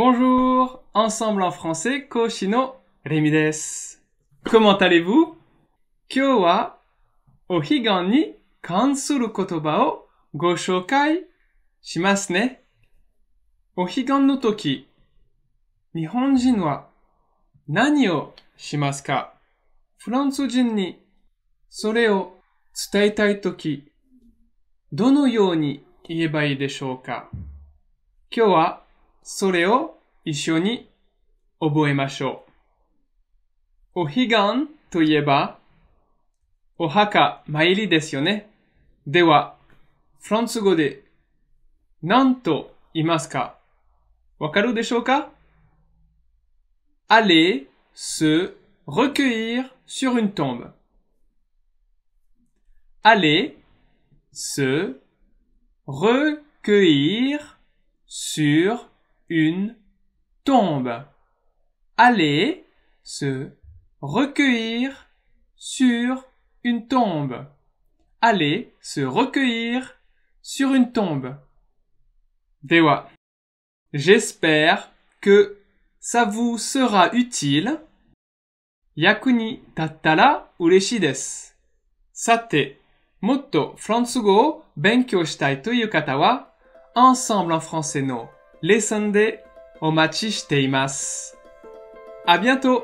Bonjour, ensemble en français, Koshino Remides. Comment allez-vous? 今日はお彼岸に関する言葉をご紹介しますね。お彼岸の時、日本人は何をしますかフランス人にそれを伝えたい時、どのように言えばいいでしょうか今日はそれを一緒に覚えましょう。お彼岸といえば、お墓参りですよね。では、フランス語で何と言いますか？わかるでしょうか？Aller se recueillir sur une tombe. Aller se recueillir sur une tombe. Aller se recueillir sur une tombe. Aller se recueillir sur une tombe. Dewa. J'espère que ça vous sera utile. Yakuni tattara ureshi desu. さて、もっとフランス語を勉強したいという方は、Ensemble en français のレッスンでお待ちしています。あ、bientôt!